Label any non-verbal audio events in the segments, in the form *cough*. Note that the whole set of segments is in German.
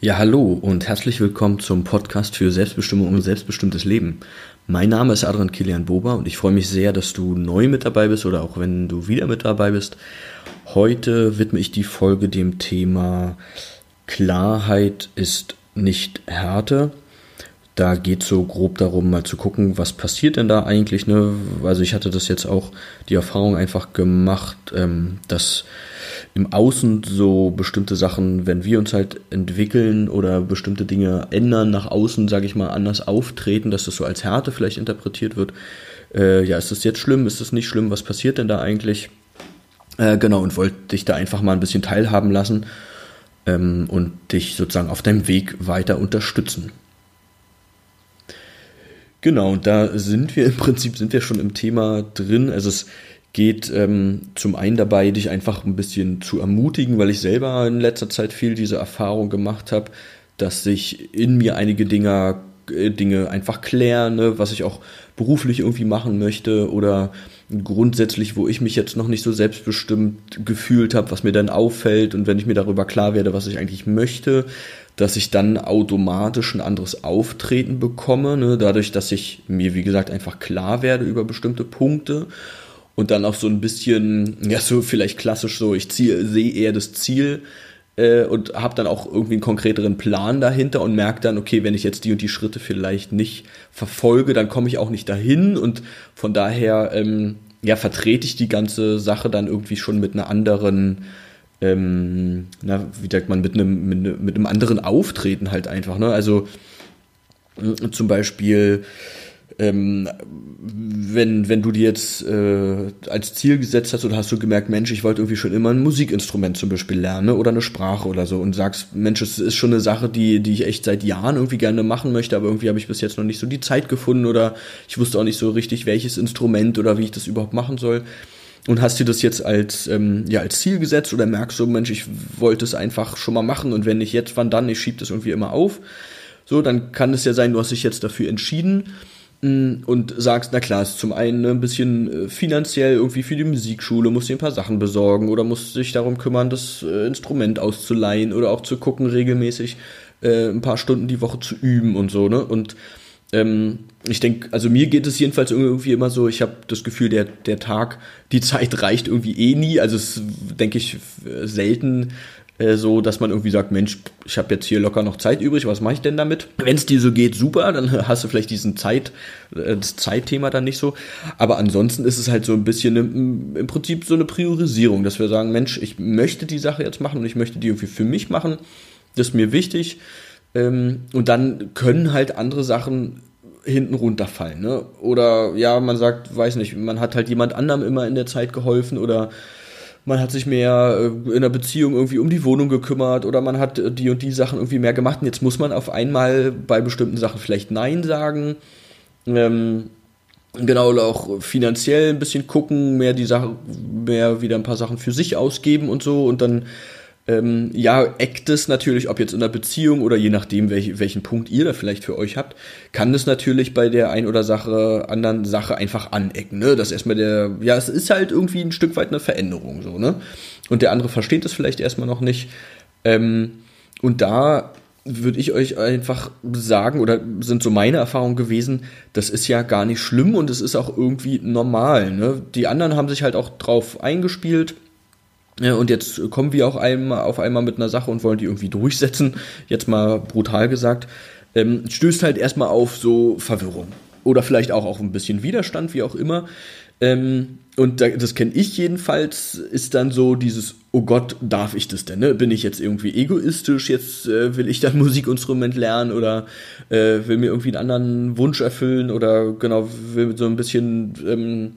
Ja, hallo und herzlich willkommen zum Podcast für Selbstbestimmung und selbstbestimmtes Leben. Mein Name ist Adrian Kilian Boba und ich freue mich sehr, dass du neu mit dabei bist oder auch wenn du wieder mit dabei bist. Heute widme ich die Folge dem Thema Klarheit ist nicht Härte. Da geht so grob darum, mal zu gucken, was passiert denn da eigentlich. Ne? Also ich hatte das jetzt auch die Erfahrung einfach gemacht, ähm, dass im Außen so bestimmte Sachen, wenn wir uns halt entwickeln oder bestimmte Dinge ändern, nach außen, sage ich mal, anders auftreten, dass das so als Härte vielleicht interpretiert wird. Äh, ja, ist das jetzt schlimm? Ist das nicht schlimm? Was passiert denn da eigentlich? Äh, genau, und wollte dich da einfach mal ein bisschen teilhaben lassen ähm, und dich sozusagen auf deinem Weg weiter unterstützen. Genau, und da sind wir *laughs* im Prinzip sind wir schon im Thema drin. Also es geht ähm, zum einen dabei, dich einfach ein bisschen zu ermutigen, weil ich selber in letzter Zeit viel diese Erfahrung gemacht habe, dass sich in mir einige Dinge, äh, Dinge einfach klären, ne, was ich auch beruflich irgendwie machen möchte oder grundsätzlich, wo ich mich jetzt noch nicht so selbstbestimmt gefühlt habe, was mir dann auffällt und wenn ich mir darüber klar werde, was ich eigentlich möchte, dass ich dann automatisch ein anderes Auftreten bekomme, ne, dadurch, dass ich mir, wie gesagt, einfach klar werde über bestimmte Punkte und dann auch so ein bisschen, ja, so vielleicht klassisch so, ich ziehe, sehe eher das Ziel äh, und habe dann auch irgendwie einen konkreteren Plan dahinter und merke dann, okay, wenn ich jetzt die und die Schritte vielleicht nicht verfolge, dann komme ich auch nicht dahin und von daher, ähm, ja, vertrete ich die ganze Sache dann irgendwie schon mit einer anderen, ähm, na, wie sagt man, mit einem, mit, ne, mit einem anderen Auftreten halt einfach, ne? Also zum Beispiel, ähm, wenn, wenn du dir jetzt äh, als Ziel gesetzt hast oder hast du gemerkt, Mensch, ich wollte irgendwie schon immer ein Musikinstrument zum Beispiel lernen oder eine Sprache oder so und sagst, Mensch, es ist schon eine Sache, die, die ich echt seit Jahren irgendwie gerne machen möchte, aber irgendwie habe ich bis jetzt noch nicht so die Zeit gefunden oder ich wusste auch nicht so richtig, welches Instrument oder wie ich das überhaupt machen soll. Und hast dir das jetzt als, ähm, ja, als Ziel gesetzt oder merkst du, Mensch, ich wollte es einfach schon mal machen und wenn nicht jetzt, wann dann? Ich schiebe das irgendwie immer auf. So, dann kann es ja sein, du hast dich jetzt dafür entschieden und sagst, na klar, ist zum einen ne, ein bisschen äh, finanziell irgendwie für die Musikschule, musst dir ein paar Sachen besorgen oder musst dich darum kümmern, das äh, Instrument auszuleihen oder auch zu gucken, regelmäßig äh, ein paar Stunden die Woche zu üben und so, ne? Und ähm, ich denke, also mir geht es jedenfalls irgendwie immer so, ich habe das Gefühl, der, der Tag, die Zeit reicht irgendwie eh nie. Also es denke ich selten äh, so, dass man irgendwie sagt, Mensch, ich habe jetzt hier locker noch Zeit übrig, was mache ich denn damit? Wenn es dir so geht, super, dann *laughs* hast du vielleicht diesen Zeit, äh, das Zeitthema dann nicht so. Aber ansonsten ist es halt so ein bisschen im, im Prinzip so eine Priorisierung, dass wir sagen, Mensch, ich möchte die Sache jetzt machen und ich möchte die irgendwie für mich machen. Das ist mir wichtig. Ähm, und dann können halt andere Sachen hinten runterfallen. Ne? Oder ja, man sagt, weiß nicht, man hat halt jemand anderem immer in der Zeit geholfen oder man hat sich mehr äh, in der Beziehung irgendwie um die Wohnung gekümmert oder man hat die und die Sachen irgendwie mehr gemacht und jetzt muss man auf einmal bei bestimmten Sachen vielleicht Nein sagen. Ähm, genau, auch finanziell ein bisschen gucken, mehr die Sache, mehr wieder ein paar Sachen für sich ausgeben und so und dann ähm, ja, eckt es natürlich, ob jetzt in der Beziehung oder je nachdem, welch, welchen Punkt ihr da vielleicht für euch habt, kann es natürlich bei der ein oder Sache, anderen Sache einfach anecken, ne? Das erstmal der, ja, es ist halt irgendwie ein Stück weit eine Veränderung, so, ne? Und der andere versteht es vielleicht erstmal noch nicht. Ähm, und da würde ich euch einfach sagen, oder sind so meine Erfahrungen gewesen, das ist ja gar nicht schlimm und es ist auch irgendwie normal, ne? Die anderen haben sich halt auch drauf eingespielt und jetzt kommen wir auch einmal, auf einmal mit einer Sache und wollen die irgendwie durchsetzen, jetzt mal brutal gesagt, ähm, stößt halt erstmal auf so Verwirrung. Oder vielleicht auch auf ein bisschen Widerstand, wie auch immer. Ähm, und da, das kenne ich jedenfalls, ist dann so dieses, oh Gott, darf ich das denn? Ne? Bin ich jetzt irgendwie egoistisch? Jetzt äh, will ich dann *laughs* Musikinstrument lernen oder äh, will mir irgendwie einen anderen Wunsch erfüllen oder genau, will so ein bisschen ähm,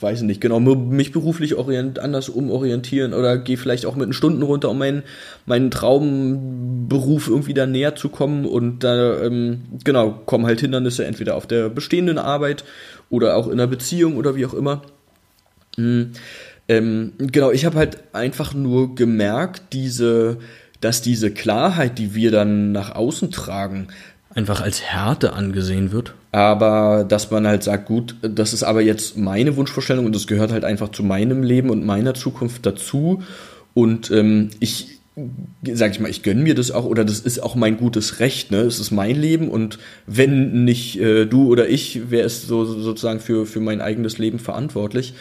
weiß nicht genau, mich beruflich orient, anders umorientieren oder gehe vielleicht auch mit den Stunden runter, um meinen, meinen Traumberuf irgendwie da näher zu kommen und da, ähm, genau, kommen halt Hindernisse entweder auf der bestehenden Arbeit oder auch in der Beziehung oder wie auch immer. Mhm. Ähm, genau, ich habe halt einfach nur gemerkt, diese, dass diese Klarheit, die wir dann nach außen tragen, einfach als Härte angesehen wird. Aber dass man halt sagt, gut, das ist aber jetzt meine Wunschvorstellung und das gehört halt einfach zu meinem Leben und meiner Zukunft dazu. Und ähm, ich sag ich mal, ich gönne mir das auch oder das ist auch mein gutes Recht, ne? Es ist mein Leben und wenn nicht äh, du oder ich, wer ist so sozusagen für, für mein eigenes Leben verantwortlich?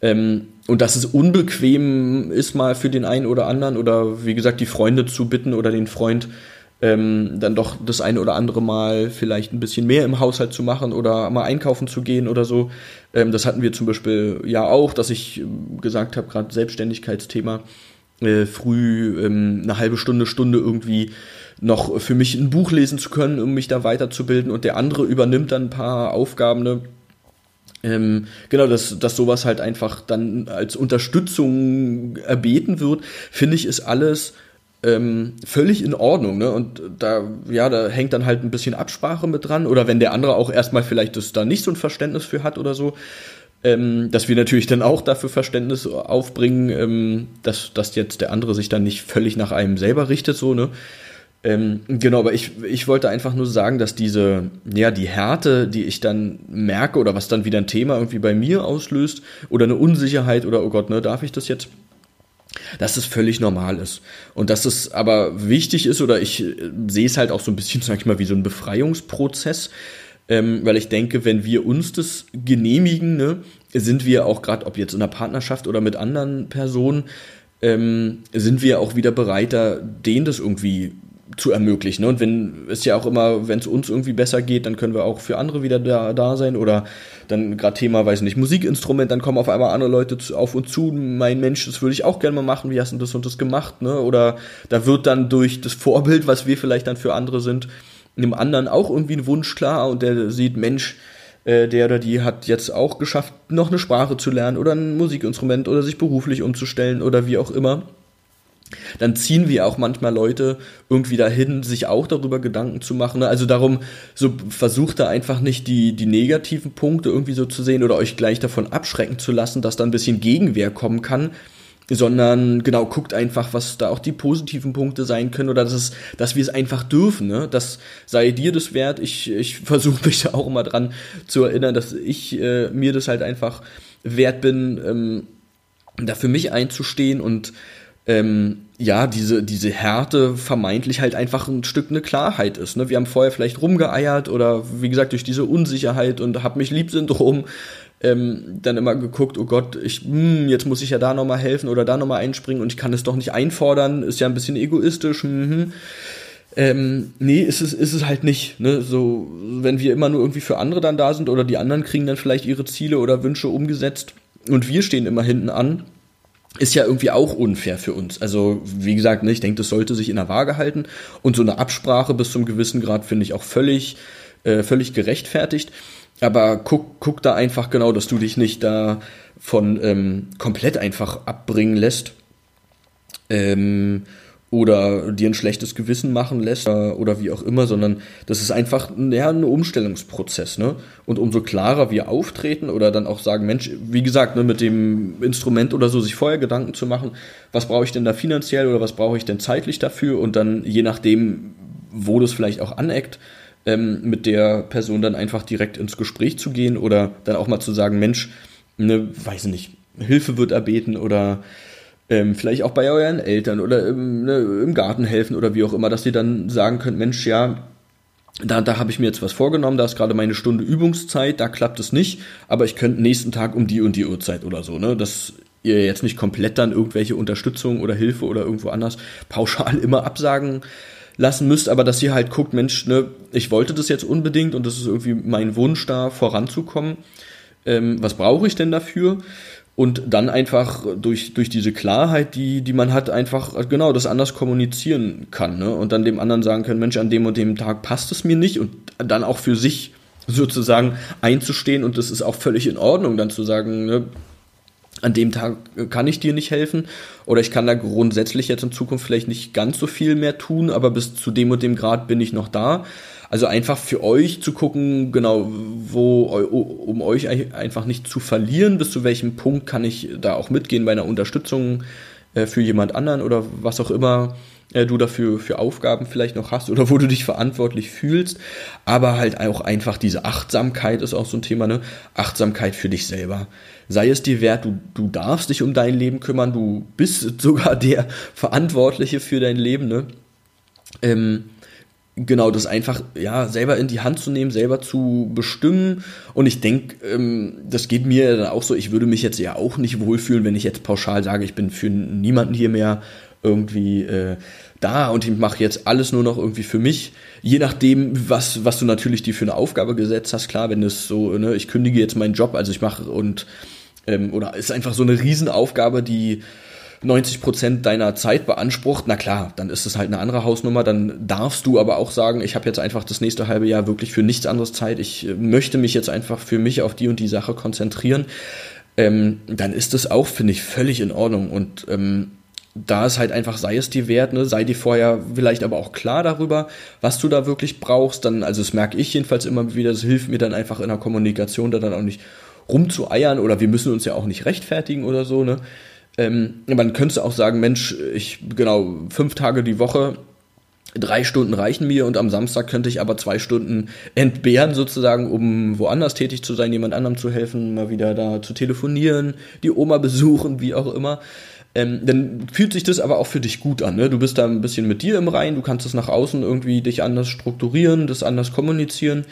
Ähm, und dass es unbequem ist mal für den einen oder anderen oder wie gesagt die Freunde zu bitten oder den Freund ähm, dann doch das eine oder andere Mal vielleicht ein bisschen mehr im Haushalt zu machen oder mal einkaufen zu gehen oder so. Ähm, das hatten wir zum Beispiel ja auch, dass ich ähm, gesagt habe, gerade Selbstständigkeitsthema, äh, früh ähm, eine halbe Stunde, Stunde irgendwie noch für mich ein Buch lesen zu können, um mich da weiterzubilden und der andere übernimmt dann ein paar Aufgaben, ne? Ähm, genau, dass, dass sowas halt einfach dann als Unterstützung erbeten wird, finde ich, ist alles ähm, völlig in Ordnung, ne? Und da, ja, da hängt dann halt ein bisschen Absprache mit dran. Oder wenn der andere auch erstmal vielleicht das da nicht so ein Verständnis für hat oder so, ähm, dass wir natürlich dann auch dafür Verständnis aufbringen, ähm, dass, dass jetzt der andere sich dann nicht völlig nach einem selber richtet, so, ne? Ähm, genau, aber ich, ich wollte einfach nur sagen, dass diese, ja, die Härte, die ich dann merke oder was dann wieder ein Thema irgendwie bei mir auslöst oder eine Unsicherheit oder oh Gott, ne, darf ich das jetzt? Dass es völlig normal ist. Und dass es aber wichtig ist, oder ich äh, sehe es halt auch so ein bisschen, *laughs* sag ich mal, wie so ein Befreiungsprozess, ähm, weil ich denke, wenn wir uns das genehmigen, ne, sind wir auch gerade, ob jetzt in einer Partnerschaft oder mit anderen Personen, ähm, sind wir auch wieder bereiter, denen das irgendwie zu ermöglichen. Ne? Und wenn es ja auch immer, wenn es uns irgendwie besser geht, dann können wir auch für andere wieder da, da sein. Oder dann gerade Thema, weiß nicht, Musikinstrument, dann kommen auf einmal andere Leute zu, auf uns zu, mein Mensch, das würde ich auch gerne mal machen, wie hast du das und das gemacht? Ne? Oder da wird dann durch das Vorbild, was wir vielleicht dann für andere sind, einem anderen auch irgendwie ein Wunsch klar und der sieht, Mensch, äh, der oder die hat jetzt auch geschafft, noch eine Sprache zu lernen oder ein Musikinstrument oder sich beruflich umzustellen oder wie auch immer dann ziehen wir auch manchmal Leute irgendwie dahin, sich auch darüber Gedanken zu machen. Ne? Also darum, so versucht da einfach nicht die, die negativen Punkte irgendwie so zu sehen oder euch gleich davon abschrecken zu lassen, dass da ein bisschen Gegenwehr kommen kann, sondern genau guckt einfach, was da auch die positiven Punkte sein können oder dass, es, dass wir es einfach dürfen. Ne? Das sei dir das wert. Ich, ich *laughs* versuche mich da auch immer dran zu erinnern, dass ich äh, mir das halt einfach wert bin, ähm, da für mich einzustehen und ähm, ja, diese, diese Härte vermeintlich halt einfach ein Stück eine Klarheit ist. Ne? Wir haben vorher vielleicht rumgeeiert oder wie gesagt durch diese Unsicherheit und hab mich lieb Syndrom ähm, dann immer geguckt, oh Gott, ich, hm, jetzt muss ich ja da nochmal helfen oder da nochmal einspringen und ich kann es doch nicht einfordern, ist ja ein bisschen egoistisch. Mhm. Ähm, nee, ist es, ist es halt nicht. Ne? So, wenn wir immer nur irgendwie für andere dann da sind oder die anderen kriegen dann vielleicht ihre Ziele oder Wünsche umgesetzt und wir stehen immer hinten an, ist ja irgendwie auch unfair für uns. Also, wie gesagt, ne, ich denke, das sollte sich in der Waage halten. Und so eine Absprache bis zum gewissen Grad finde ich auch völlig, äh, völlig gerechtfertigt. Aber guck, guck da einfach genau, dass du dich nicht da von ähm, komplett einfach abbringen lässt. Ähm, oder dir ein schlechtes Gewissen machen lässt oder wie auch immer, sondern das ist einfach ja, ein Umstellungsprozess. Ne? Und umso klarer wir auftreten oder dann auch sagen, Mensch, wie gesagt, ne, mit dem Instrument oder so sich vorher Gedanken zu machen, was brauche ich denn da finanziell oder was brauche ich denn zeitlich dafür und dann je nachdem, wo das vielleicht auch aneckt, ähm, mit der Person dann einfach direkt ins Gespräch zu gehen oder dann auch mal zu sagen, Mensch, ne, weiß nicht, Hilfe wird erbeten oder ähm, vielleicht auch bei euren Eltern oder im, ne, im Garten helfen oder wie auch immer, dass ihr dann sagen könnt, Mensch, ja, da, da habe ich mir jetzt was vorgenommen, da ist gerade meine Stunde Übungszeit, da klappt es nicht, aber ich könnte nächsten Tag um die und die Uhrzeit oder so, ne? Dass ihr jetzt nicht komplett dann irgendwelche Unterstützung oder Hilfe oder irgendwo anders pauschal immer absagen lassen müsst, aber dass ihr halt guckt, Mensch, ne, ich wollte das jetzt unbedingt und das ist irgendwie mein Wunsch, da voranzukommen. Ähm, was brauche ich denn dafür? Und dann einfach durch, durch diese Klarheit, die, die man hat, einfach genau das anders kommunizieren kann ne? und dann dem anderen sagen können, Mensch, an dem und dem Tag passt es mir nicht und dann auch für sich sozusagen einzustehen und das ist auch völlig in Ordnung, dann zu sagen, ne, an dem Tag kann ich dir nicht helfen oder ich kann da grundsätzlich jetzt in Zukunft vielleicht nicht ganz so viel mehr tun, aber bis zu dem und dem Grad bin ich noch da. Also einfach für euch zu gucken, genau, wo, um euch einfach nicht zu verlieren, bis zu welchem Punkt kann ich da auch mitgehen bei einer Unterstützung äh, für jemand anderen oder was auch immer äh, du dafür für Aufgaben vielleicht noch hast oder wo du dich verantwortlich fühlst, aber halt auch einfach diese Achtsamkeit ist auch so ein Thema, ne? Achtsamkeit für dich selber. Sei es dir wert, du, du darfst dich um dein Leben kümmern, du bist sogar der Verantwortliche für dein Leben, ne? Ähm, genau, das einfach, ja, selber in die Hand zu nehmen, selber zu bestimmen. Und ich denke, ähm, das geht mir dann auch so, ich würde mich jetzt ja auch nicht wohlfühlen, wenn ich jetzt pauschal sage, ich bin für niemanden hier mehr irgendwie äh, da und ich mache jetzt alles nur noch irgendwie für mich. Je nachdem, was, was du natürlich dir für eine Aufgabe gesetzt hast, klar, wenn es so, ne, ich kündige jetzt meinen Job, also ich mache und ähm, oder ist einfach so eine Riesenaufgabe, die 90 Prozent deiner Zeit beansprucht, na klar, dann ist es halt eine andere Hausnummer. Dann darfst du aber auch sagen, ich habe jetzt einfach das nächste halbe Jahr wirklich für nichts anderes Zeit. Ich äh, möchte mich jetzt einfach für mich auf die und die Sache konzentrieren. Ähm, dann ist das auch, finde ich, völlig in Ordnung. Und ähm, da ist halt einfach, sei es dir wert, ne, sei dir vorher vielleicht aber auch klar darüber, was du da wirklich brauchst. Dann, also das merke ich jedenfalls immer wieder, das hilft mir dann einfach in der Kommunikation, da dann auch nicht rumzueiern oder wir müssen uns ja auch nicht rechtfertigen oder so, ne. Ähm, man könnte auch sagen, Mensch, ich, genau, fünf Tage die Woche, drei Stunden reichen mir und am Samstag könnte ich aber zwei Stunden entbehren sozusagen, um woanders tätig zu sein, jemand anderem zu helfen, mal wieder da zu telefonieren, die Oma besuchen, wie auch immer ähm, dann fühlt sich das aber auch für dich gut an. Ne? Du bist da ein bisschen mit dir im Rein, du kannst es nach außen irgendwie dich anders strukturieren, das anders kommunizieren.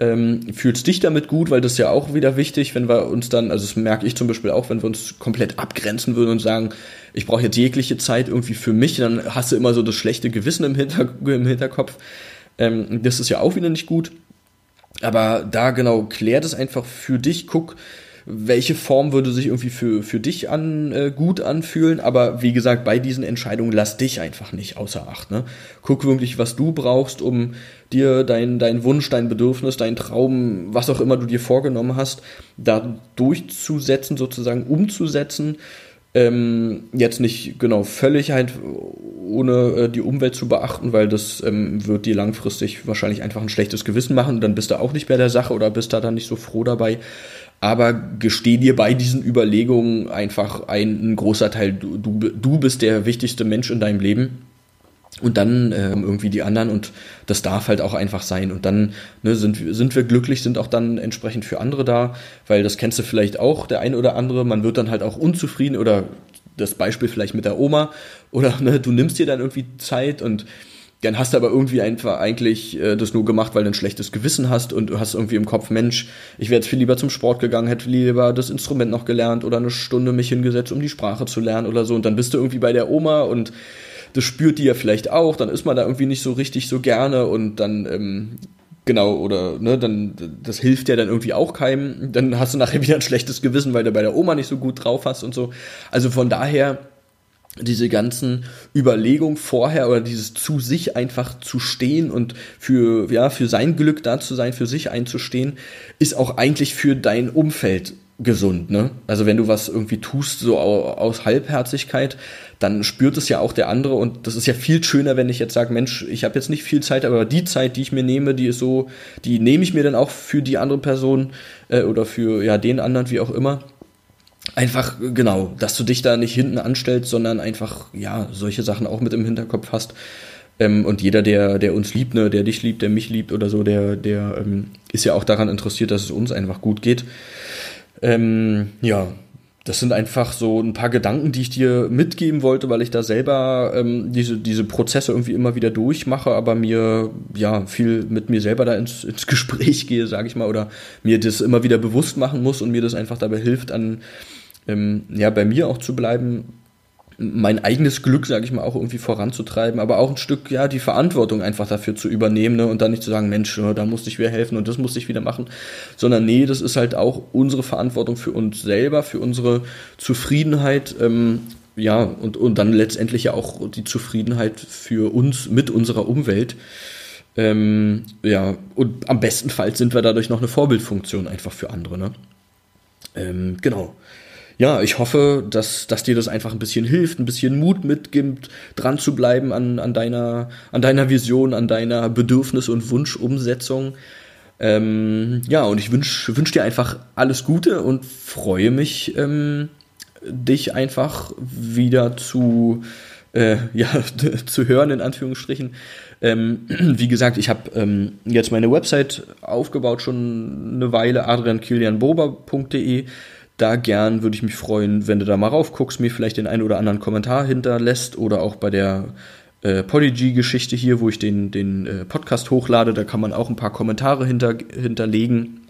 Ähm, fühlst dich damit gut, weil das ist ja auch wieder wichtig, wenn wir uns dann, also das merke ich zum Beispiel auch, wenn wir uns komplett abgrenzen würden und sagen, ich brauche jetzt jegliche Zeit irgendwie für mich, dann hast du immer so das schlechte Gewissen im, Hinter im Hinterkopf. Ähm, das ist ja auch wieder nicht gut. Aber da genau, klär das einfach für dich, guck, welche Form würde sich irgendwie für, für dich an, äh, gut anfühlen. Aber wie gesagt, bei diesen Entscheidungen lass dich einfach nicht außer Acht. Ne? Guck wirklich, was du brauchst, um dir dein, dein Wunsch, dein Bedürfnis, dein Traum, was auch immer du dir vorgenommen hast, da durchzusetzen, sozusagen umzusetzen. Ähm, jetzt nicht genau völlig halt ohne äh, die Umwelt zu beachten, weil das ähm, wird dir langfristig wahrscheinlich einfach ein schlechtes Gewissen machen. Dann bist du auch nicht bei der Sache oder bist da dann nicht so froh dabei aber gesteh dir bei diesen Überlegungen einfach ein, ein großer Teil, du, du, du bist der wichtigste Mensch in deinem Leben. Und dann ähm, irgendwie die anderen. Und das darf halt auch einfach sein. Und dann ne, sind, sind wir glücklich, sind auch dann entsprechend für andere da, weil das kennst du vielleicht auch, der ein oder andere, man wird dann halt auch unzufrieden. Oder das Beispiel vielleicht mit der Oma. Oder ne, du nimmst dir dann irgendwie Zeit. Und dann hast du aber irgendwie einfach eigentlich äh, das nur gemacht, weil du ein schlechtes Gewissen hast und du hast irgendwie im Kopf, Mensch, ich wäre jetzt viel lieber zum Sport gegangen, hätte lieber das Instrument noch gelernt oder eine Stunde mich hingesetzt, um die Sprache zu lernen oder so. Und dann bist du irgendwie bei der Oma und das spürt die ja vielleicht auch, dann ist man da irgendwie nicht so richtig so gerne und dann, ähm, genau, oder, ne, dann, das hilft ja dann irgendwie auch keinem. Dann hast du nachher *laughs* wieder ein schlechtes Gewissen, weil du bei der Oma nicht so gut drauf hast und so. Also von daher, diese ganzen Überlegungen vorher oder dieses zu sich einfach zu stehen und für, ja, für sein Glück da zu sein, für sich einzustehen, ist auch eigentlich für dein Umfeld gesund, ne? Also wenn du was irgendwie tust, so aus Halbherzigkeit, dann spürt es ja auch der andere und das ist ja viel schöner, wenn ich jetzt sage, Mensch, ich habe jetzt nicht viel Zeit, aber die Zeit, die ich mir nehme, die ist so, die nehme ich mir dann auch für die andere Person äh, oder für ja den anderen, wie auch immer einfach, genau, dass du dich da nicht hinten anstellst, sondern einfach, ja, solche Sachen auch mit im Hinterkopf hast. Ähm, und jeder, der, der uns liebt, ne, der dich liebt, der mich liebt oder so, der, der ähm, ist ja auch daran interessiert, dass es uns einfach gut geht. Ähm, ja, das sind einfach so ein paar Gedanken, die ich dir mitgeben wollte, weil ich da selber ähm, diese, diese Prozesse irgendwie immer wieder durchmache, aber mir ja viel mit mir selber da ins, ins Gespräch gehe, sage ich mal, oder mir das immer wieder bewusst machen muss und mir das einfach dabei hilft, an ähm, ja bei mir auch zu bleiben, mein eigenes Glück, sage ich mal, auch irgendwie voranzutreiben, aber auch ein Stück, ja, die Verantwortung einfach dafür zu übernehmen ne? und dann nicht zu sagen, Mensch, da musste ich wieder helfen und das musste ich wieder machen, sondern nee, das ist halt auch unsere Verantwortung für uns selber, für unsere Zufriedenheit, ähm, ja, und, und dann letztendlich ja auch die Zufriedenheit für uns mit unserer Umwelt. Ähm, ja, und am bestenfalls sind wir dadurch noch eine Vorbildfunktion einfach für andere, ne? Ähm, genau ja, ich hoffe, dass, dass dir das einfach ein bisschen hilft, ein bisschen Mut mitgibt, dran zu bleiben an, an, deiner, an deiner Vision, an deiner Bedürfnis- und Wunschumsetzung. Ähm, ja, und ich wünsche wünsch dir einfach alles Gute und freue mich, ähm, dich einfach wieder zu äh, *laughs* ja, *laughs* zu hören, in Anführungsstrichen. Ähm, *clears throat* wie gesagt, ich habe ähm, jetzt meine Website aufgebaut, schon eine Weile, adriankilianbober.de. Da gern würde ich mich freuen, wenn du da mal raufguckst, mir vielleicht den einen oder anderen Kommentar hinterlässt oder auch bei der äh, Podigy-Geschichte hier, wo ich den, den äh, Podcast hochlade, da kann man auch ein paar Kommentare hinter, hinterlegen.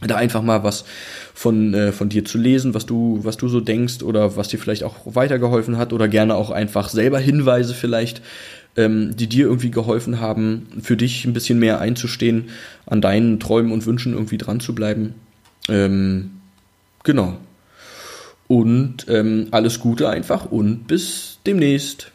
Da einfach mal was von, äh, von dir zu lesen, was du, was du so denkst oder was dir vielleicht auch weitergeholfen hat oder gerne auch einfach selber Hinweise vielleicht, ähm, die dir irgendwie geholfen haben, für dich ein bisschen mehr einzustehen, an deinen Träumen und Wünschen irgendwie dran zu bleiben. Ähm, genau. Und ähm, alles Gute einfach und bis demnächst.